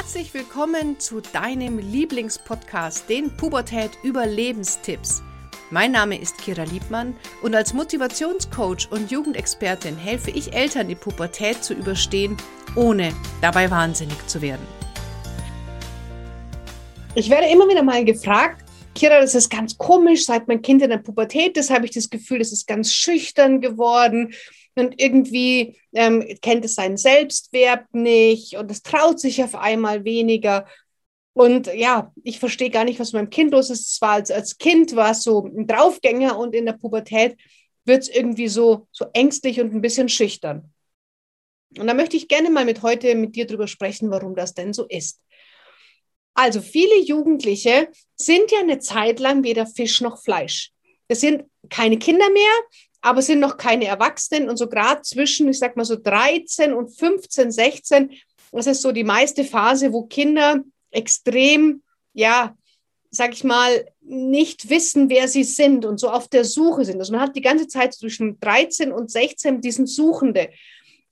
Herzlich willkommen zu deinem Lieblingspodcast, den Pubertät Überlebenstipps. Mein Name ist Kira Liebmann und als Motivationscoach und Jugendexpertin helfe ich Eltern, die Pubertät zu überstehen, ohne dabei wahnsinnig zu werden. Ich werde immer wieder mal gefragt, Kira, das ist ganz komisch, seit mein Kind in der Pubertät ist, habe ich das Gefühl, es ist ganz schüchtern geworden und irgendwie ähm, kennt es seinen Selbstwert nicht und es traut sich auf einmal weniger. Und ja, ich verstehe gar nicht, was mit meinem Kind los ist. Zwar als, als Kind war es so ein Draufgänger und in der Pubertät wird es irgendwie so, so ängstlich und ein bisschen schüchtern. Und da möchte ich gerne mal mit heute mit dir drüber sprechen, warum das denn so ist. Also viele Jugendliche sind ja eine Zeit lang weder Fisch noch Fleisch. Es sind keine Kinder mehr, aber sind noch keine Erwachsenen und so gerade zwischen, ich sag mal so 13 und 15, 16, das ist so die meiste Phase, wo Kinder extrem, ja, sag ich mal, nicht wissen, wer sie sind und so auf der Suche sind. Also man hat die ganze Zeit zwischen 13 und 16 diesen Suchende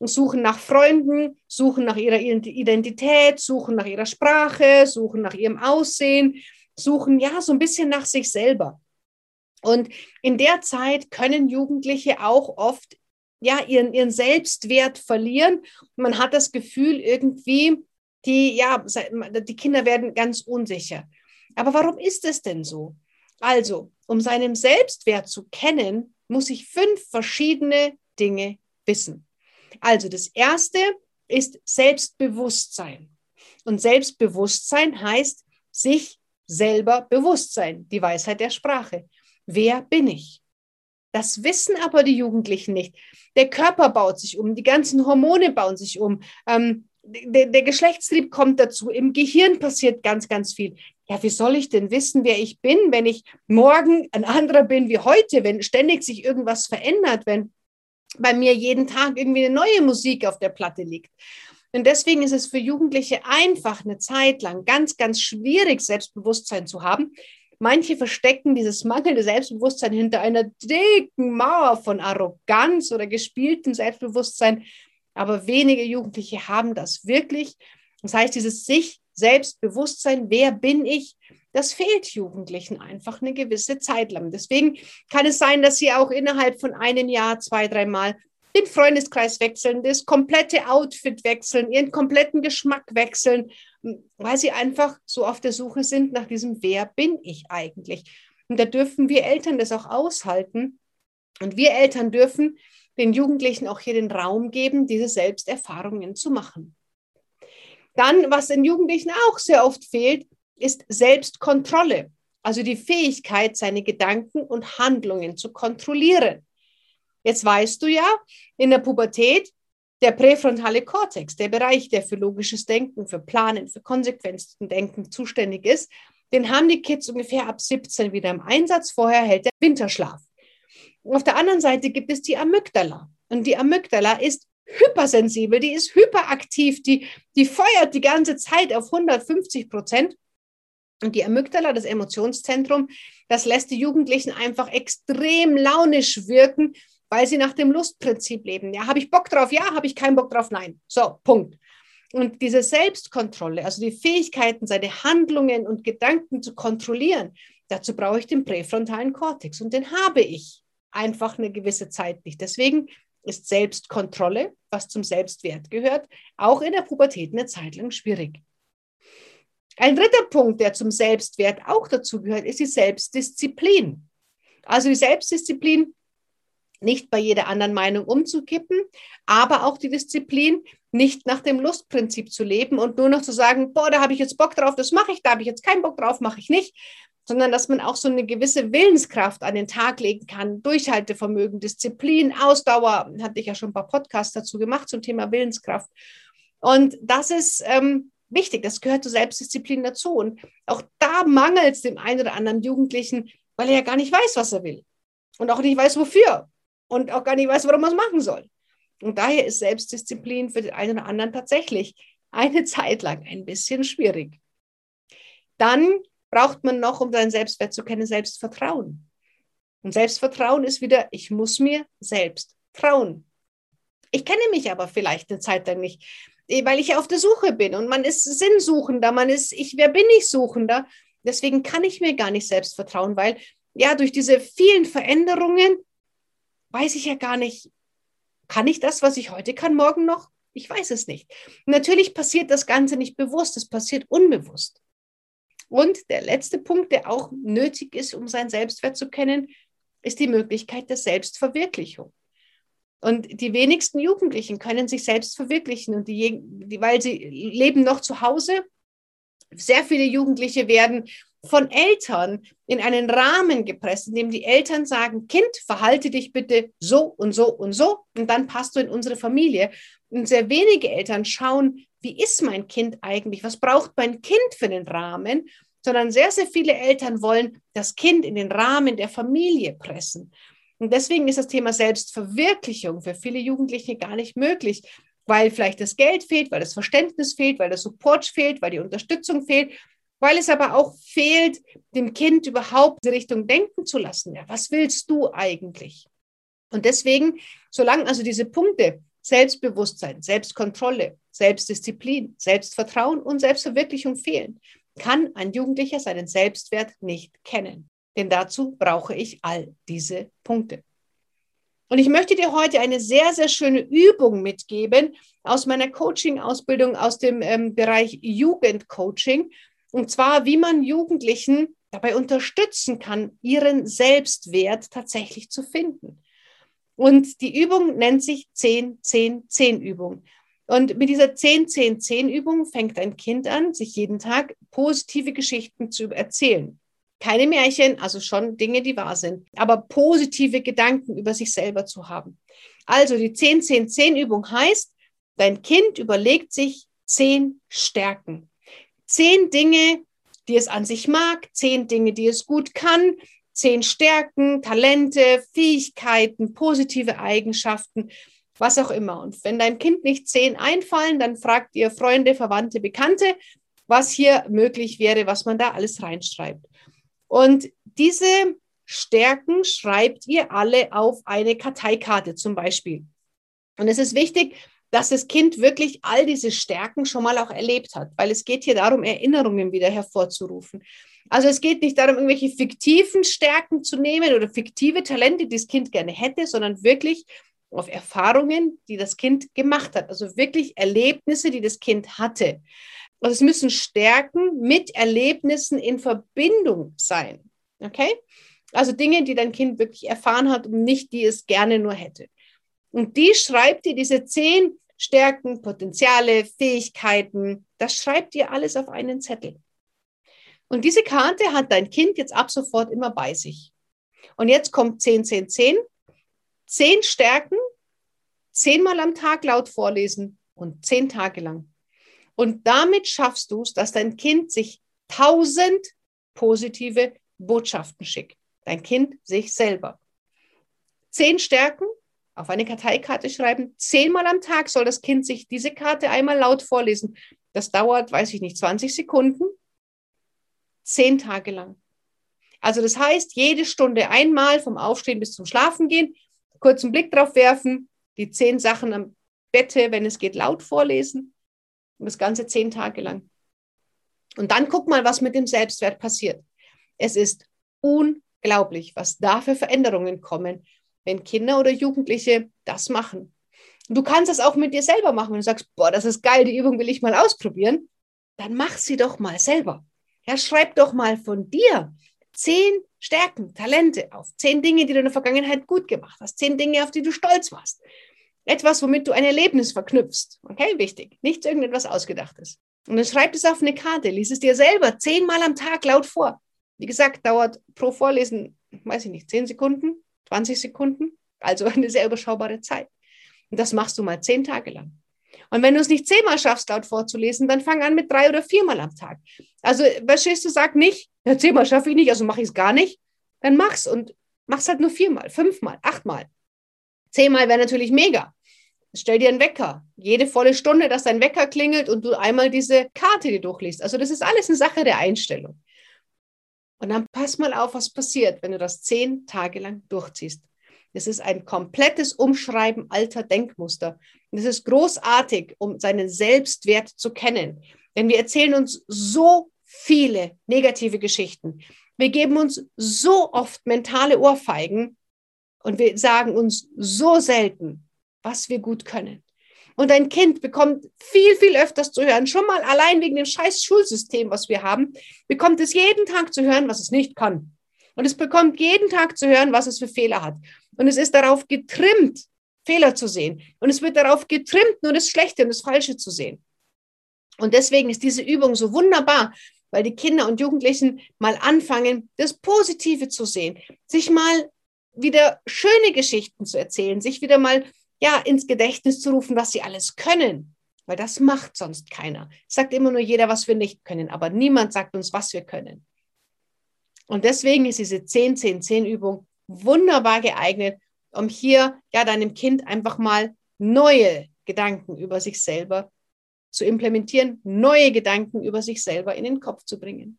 suchen nach Freunden, suchen nach ihrer Identität, suchen nach ihrer Sprache, suchen nach ihrem Aussehen, suchen ja so ein bisschen nach sich selber. Und in der Zeit können Jugendliche auch oft ja ihren, ihren Selbstwert verlieren. Man hat das Gefühl irgendwie, die, ja, die Kinder werden ganz unsicher. Aber warum ist es denn so? Also, um seinen Selbstwert zu kennen, muss ich fünf verschiedene Dinge wissen. Also, das erste ist Selbstbewusstsein. Und Selbstbewusstsein heißt sich selber bewusst sein, die Weisheit der Sprache. Wer bin ich? Das wissen aber die Jugendlichen nicht. Der Körper baut sich um, die ganzen Hormone bauen sich um, ähm, der, der Geschlechtstrieb kommt dazu, im Gehirn passiert ganz, ganz viel. Ja, wie soll ich denn wissen, wer ich bin, wenn ich morgen ein anderer bin wie heute, wenn ständig sich irgendwas verändert, wenn bei mir jeden Tag irgendwie eine neue Musik auf der Platte liegt? Und deswegen ist es für Jugendliche einfach eine Zeit lang ganz, ganz schwierig, Selbstbewusstsein zu haben, Manche verstecken dieses mangelnde Selbstbewusstsein hinter einer dicken Mauer von Arroganz oder gespieltem Selbstbewusstsein. Aber wenige Jugendliche haben das wirklich. Das heißt, dieses sich Selbstbewusstsein, wer bin ich, das fehlt Jugendlichen einfach eine gewisse Zeit lang. Deswegen kann es sein, dass sie auch innerhalb von einem Jahr zwei, dreimal den Freundeskreis wechseln, das komplette Outfit wechseln, ihren kompletten Geschmack wechseln, weil sie einfach so auf der Suche sind nach diesem, wer bin ich eigentlich? Und da dürfen wir Eltern das auch aushalten. Und wir Eltern dürfen den Jugendlichen auch hier den Raum geben, diese Selbsterfahrungen zu machen. Dann, was den Jugendlichen auch sehr oft fehlt, ist Selbstkontrolle, also die Fähigkeit, seine Gedanken und Handlungen zu kontrollieren. Jetzt weißt du ja, in der Pubertät, der präfrontale Kortex, der Bereich, der für logisches Denken, für Planen, für Konsequenzendenken zuständig ist, den haben die Kids ungefähr ab 17 wieder im Einsatz. Vorher hält der Winterschlaf. auf der anderen Seite gibt es die Amygdala. Und die Amygdala ist hypersensibel, die ist hyperaktiv, die, die feuert die ganze Zeit auf 150 Prozent. Und die Amygdala, das Emotionszentrum, das lässt die Jugendlichen einfach extrem launisch wirken weil sie nach dem Lustprinzip leben. Ja, habe ich Bock drauf? Ja, habe ich keinen Bock drauf? Nein. So, Punkt. Und diese Selbstkontrolle, also die Fähigkeiten, seine Handlungen und Gedanken zu kontrollieren, dazu brauche ich den präfrontalen Kortex und den habe ich einfach eine gewisse Zeit nicht. Deswegen ist Selbstkontrolle, was zum Selbstwert gehört, auch in der Pubertät eine Zeit lang schwierig. Ein dritter Punkt, der zum Selbstwert auch dazu gehört, ist die Selbstdisziplin. Also die Selbstdisziplin nicht bei jeder anderen Meinung umzukippen, aber auch die Disziplin, nicht nach dem Lustprinzip zu leben und nur noch zu sagen, boah, da habe ich jetzt Bock drauf, das mache ich, da habe ich jetzt keinen Bock drauf, mache ich nicht, sondern dass man auch so eine gewisse Willenskraft an den Tag legen kann, Durchhaltevermögen, Disziplin, Ausdauer, hatte ich ja schon ein paar Podcasts dazu gemacht zum Thema Willenskraft. Und das ist ähm, wichtig, das gehört zur Selbstdisziplin dazu. Und auch da mangelt es dem einen oder anderen Jugendlichen, weil er ja gar nicht weiß, was er will und auch nicht weiß, wofür und auch gar nicht weiß, warum man es machen soll. Und daher ist Selbstdisziplin für den einen oder anderen tatsächlich eine Zeit lang ein bisschen schwierig. Dann braucht man noch, um seinen Selbstwert zu kennen, Selbstvertrauen. Und Selbstvertrauen ist wieder, ich muss mir selbst trauen. Ich kenne mich aber vielleicht eine Zeit lang nicht. Eh, weil ich auf der Suche bin und man ist Sinnsuchender, man ist, ich, wer bin ich Suchender? Deswegen kann ich mir gar nicht selbst vertrauen, weil ja, durch diese vielen Veränderungen weiß ich ja gar nicht, kann ich das, was ich heute kann, morgen noch? Ich weiß es nicht. Natürlich passiert das Ganze nicht bewusst, es passiert unbewusst. Und der letzte Punkt, der auch nötig ist, um seinen Selbstwert zu kennen, ist die Möglichkeit der Selbstverwirklichung. Und die wenigsten Jugendlichen können sich selbst verwirklichen. Und die, die, weil sie leben noch zu Hause, sehr viele Jugendliche werden von Eltern in einen Rahmen gepresst, in dem die Eltern sagen, Kind, verhalte dich bitte so und so und so und dann passt du in unsere Familie. Und sehr wenige Eltern schauen, wie ist mein Kind eigentlich? Was braucht mein Kind für den Rahmen? Sondern sehr, sehr viele Eltern wollen das Kind in den Rahmen der Familie pressen. Und deswegen ist das Thema Selbstverwirklichung für viele Jugendliche gar nicht möglich, weil vielleicht das Geld fehlt, weil das Verständnis fehlt, weil der Support fehlt, weil die Unterstützung fehlt, weil es aber auch fehlt, dem Kind überhaupt in Richtung denken zu lassen. Ja, was willst du eigentlich? Und deswegen, solange also diese Punkte Selbstbewusstsein, Selbstkontrolle, Selbstdisziplin, Selbstvertrauen und Selbstverwirklichung fehlen, kann ein Jugendlicher seinen Selbstwert nicht kennen. Denn dazu brauche ich all diese Punkte. Und ich möchte dir heute eine sehr, sehr schöne Übung mitgeben aus meiner Coaching-Ausbildung aus dem ähm, Bereich Jugendcoaching. Und zwar, wie man Jugendlichen dabei unterstützen kann, ihren Selbstwert tatsächlich zu finden. Und die Übung nennt sich 10-10-10-Übung. Und mit dieser 10-10-10-Übung fängt ein Kind an, sich jeden Tag positive Geschichten zu erzählen. Keine Märchen, also schon Dinge, die wahr sind, aber positive Gedanken über sich selber zu haben. Also die 10-10-10-Übung heißt, dein Kind überlegt sich zehn Stärken. Zehn Dinge, die es an sich mag, zehn Dinge, die es gut kann, zehn Stärken, Talente, Fähigkeiten, positive Eigenschaften, was auch immer. Und wenn deinem Kind nicht zehn einfallen, dann fragt ihr Freunde, Verwandte, Bekannte, was hier möglich wäre, was man da alles reinschreibt. Und diese Stärken schreibt ihr alle auf eine Karteikarte zum Beispiel. Und es ist wichtig, dass das Kind wirklich all diese Stärken schon mal auch erlebt hat, weil es geht hier darum, Erinnerungen wieder hervorzurufen. Also es geht nicht darum, irgendwelche fiktiven Stärken zu nehmen oder fiktive Talente, die das Kind gerne hätte, sondern wirklich auf Erfahrungen, die das Kind gemacht hat. Also wirklich Erlebnisse, die das Kind hatte. Also es müssen Stärken mit Erlebnissen in Verbindung sein. Okay? Also Dinge, die dein Kind wirklich erfahren hat und nicht die es gerne nur hätte. Und die schreibt dir diese zehn Stärken, Potenziale, Fähigkeiten, das schreibt dir alles auf einen Zettel. Und diese Karte hat dein Kind jetzt ab sofort immer bei sich. Und jetzt kommt 10, 10, 10. Zehn Stärken, zehnmal am Tag laut vorlesen und zehn Tage lang. Und damit schaffst du es, dass dein Kind sich tausend positive Botschaften schickt. Dein Kind sich selber. Zehn Stärken auf eine Karteikarte schreiben. Zehnmal am Tag soll das Kind sich diese Karte einmal laut vorlesen. Das dauert, weiß ich nicht, 20 Sekunden. Zehn Tage lang. Also das heißt, jede Stunde einmal vom Aufstehen bis zum Schlafengehen, kurzen Blick drauf werfen, die zehn Sachen am Bette, wenn es geht, laut vorlesen und das Ganze zehn Tage lang. Und dann guck mal, was mit dem Selbstwert passiert. Es ist unglaublich, was da für Veränderungen kommen, wenn Kinder oder Jugendliche das machen. du kannst das auch mit dir selber machen. Wenn du sagst, boah, das ist geil, die Übung will ich mal ausprobieren, dann mach sie doch mal selber. Ja, schreib doch mal von dir zehn Stärken, Talente auf, zehn Dinge, die du in der Vergangenheit gut gemacht hast, zehn Dinge, auf die du stolz warst. Etwas, womit du ein Erlebnis verknüpfst. Okay, wichtig. Nicht irgendetwas Ausgedachtes. Und dann schreib es auf eine Karte, lies es dir selber zehnmal am Tag laut vor. Wie gesagt, dauert pro Vorlesen, weiß ich nicht, zehn Sekunden, 20 Sekunden. Also eine sehr überschaubare Zeit. Und das machst du mal zehn Tage lang. Und wenn du es nicht zehnmal schaffst, laut vorzulesen, dann fang an mit drei oder viermal am Tag. Also, verstehst du, sag nicht, ja, zehnmal schaffe ich nicht, also mache ich es gar nicht. Dann mach's und mach's halt nur viermal, fünfmal, achtmal. Zehnmal wäre natürlich mega. Stell dir einen Wecker. Jede volle Stunde, dass dein Wecker klingelt und du einmal diese Karte dir durchliest. Also das ist alles eine Sache der Einstellung. Und dann pass mal auf, was passiert, wenn du das zehn Tage lang durchziehst. Das ist ein komplettes Umschreiben alter Denkmuster. Und das ist großartig, um seinen Selbstwert zu kennen. Denn wir erzählen uns so viele negative Geschichten. Wir geben uns so oft mentale Ohrfeigen und wir sagen uns so selten, was wir gut können. Und ein Kind bekommt viel, viel öfters zu hören, schon mal allein wegen dem scheiß Schulsystem, was wir haben, bekommt es jeden Tag zu hören, was es nicht kann. Und es bekommt jeden Tag zu hören, was es für Fehler hat. Und es ist darauf getrimmt, Fehler zu sehen. Und es wird darauf getrimmt, nur das Schlechte und das Falsche zu sehen. Und deswegen ist diese Übung so wunderbar, weil die Kinder und Jugendlichen mal anfangen, das Positive zu sehen, sich mal wieder schöne Geschichten zu erzählen, sich wieder mal ja ins Gedächtnis zu rufen, was sie alles können, weil das macht sonst keiner. sagt immer nur jeder, was wir nicht können, aber niemand sagt uns, was wir können. Und deswegen ist diese 10-10-10-Übung wunderbar geeignet, um hier ja deinem Kind einfach mal neue Gedanken über sich selber zu implementieren, neue Gedanken über sich selber in den Kopf zu bringen.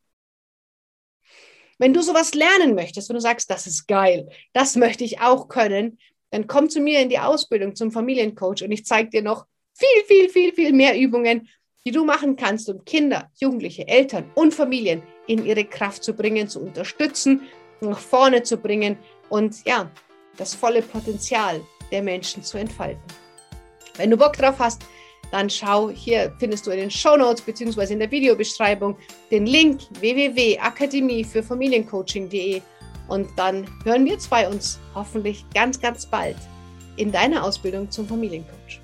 Wenn du sowas lernen möchtest, wenn du sagst, das ist geil, das möchte ich auch können, dann komm zu mir in die Ausbildung zum Familiencoach und ich zeige dir noch viel, viel, viel, viel mehr Übungen, die du machen kannst, um Kinder, Jugendliche, Eltern und Familien in ihre Kraft zu bringen, zu unterstützen, nach vorne zu bringen und ja, das volle Potenzial der Menschen zu entfalten. Wenn du Bock drauf hast, dann schau, hier findest du in den Show Notes bzw. in der Videobeschreibung den Link www.akademie für Familiencoaching.de und dann hören wir zwei uns hoffentlich ganz, ganz bald in deiner Ausbildung zum Familiencoach.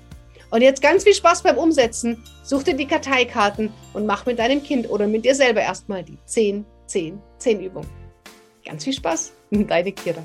Und jetzt ganz viel Spaß beim Umsetzen. Such dir die Karteikarten und mach mit deinem Kind oder mit dir selber erstmal die 10, 10, 10 Übung. Ganz viel Spaß, deine Kira.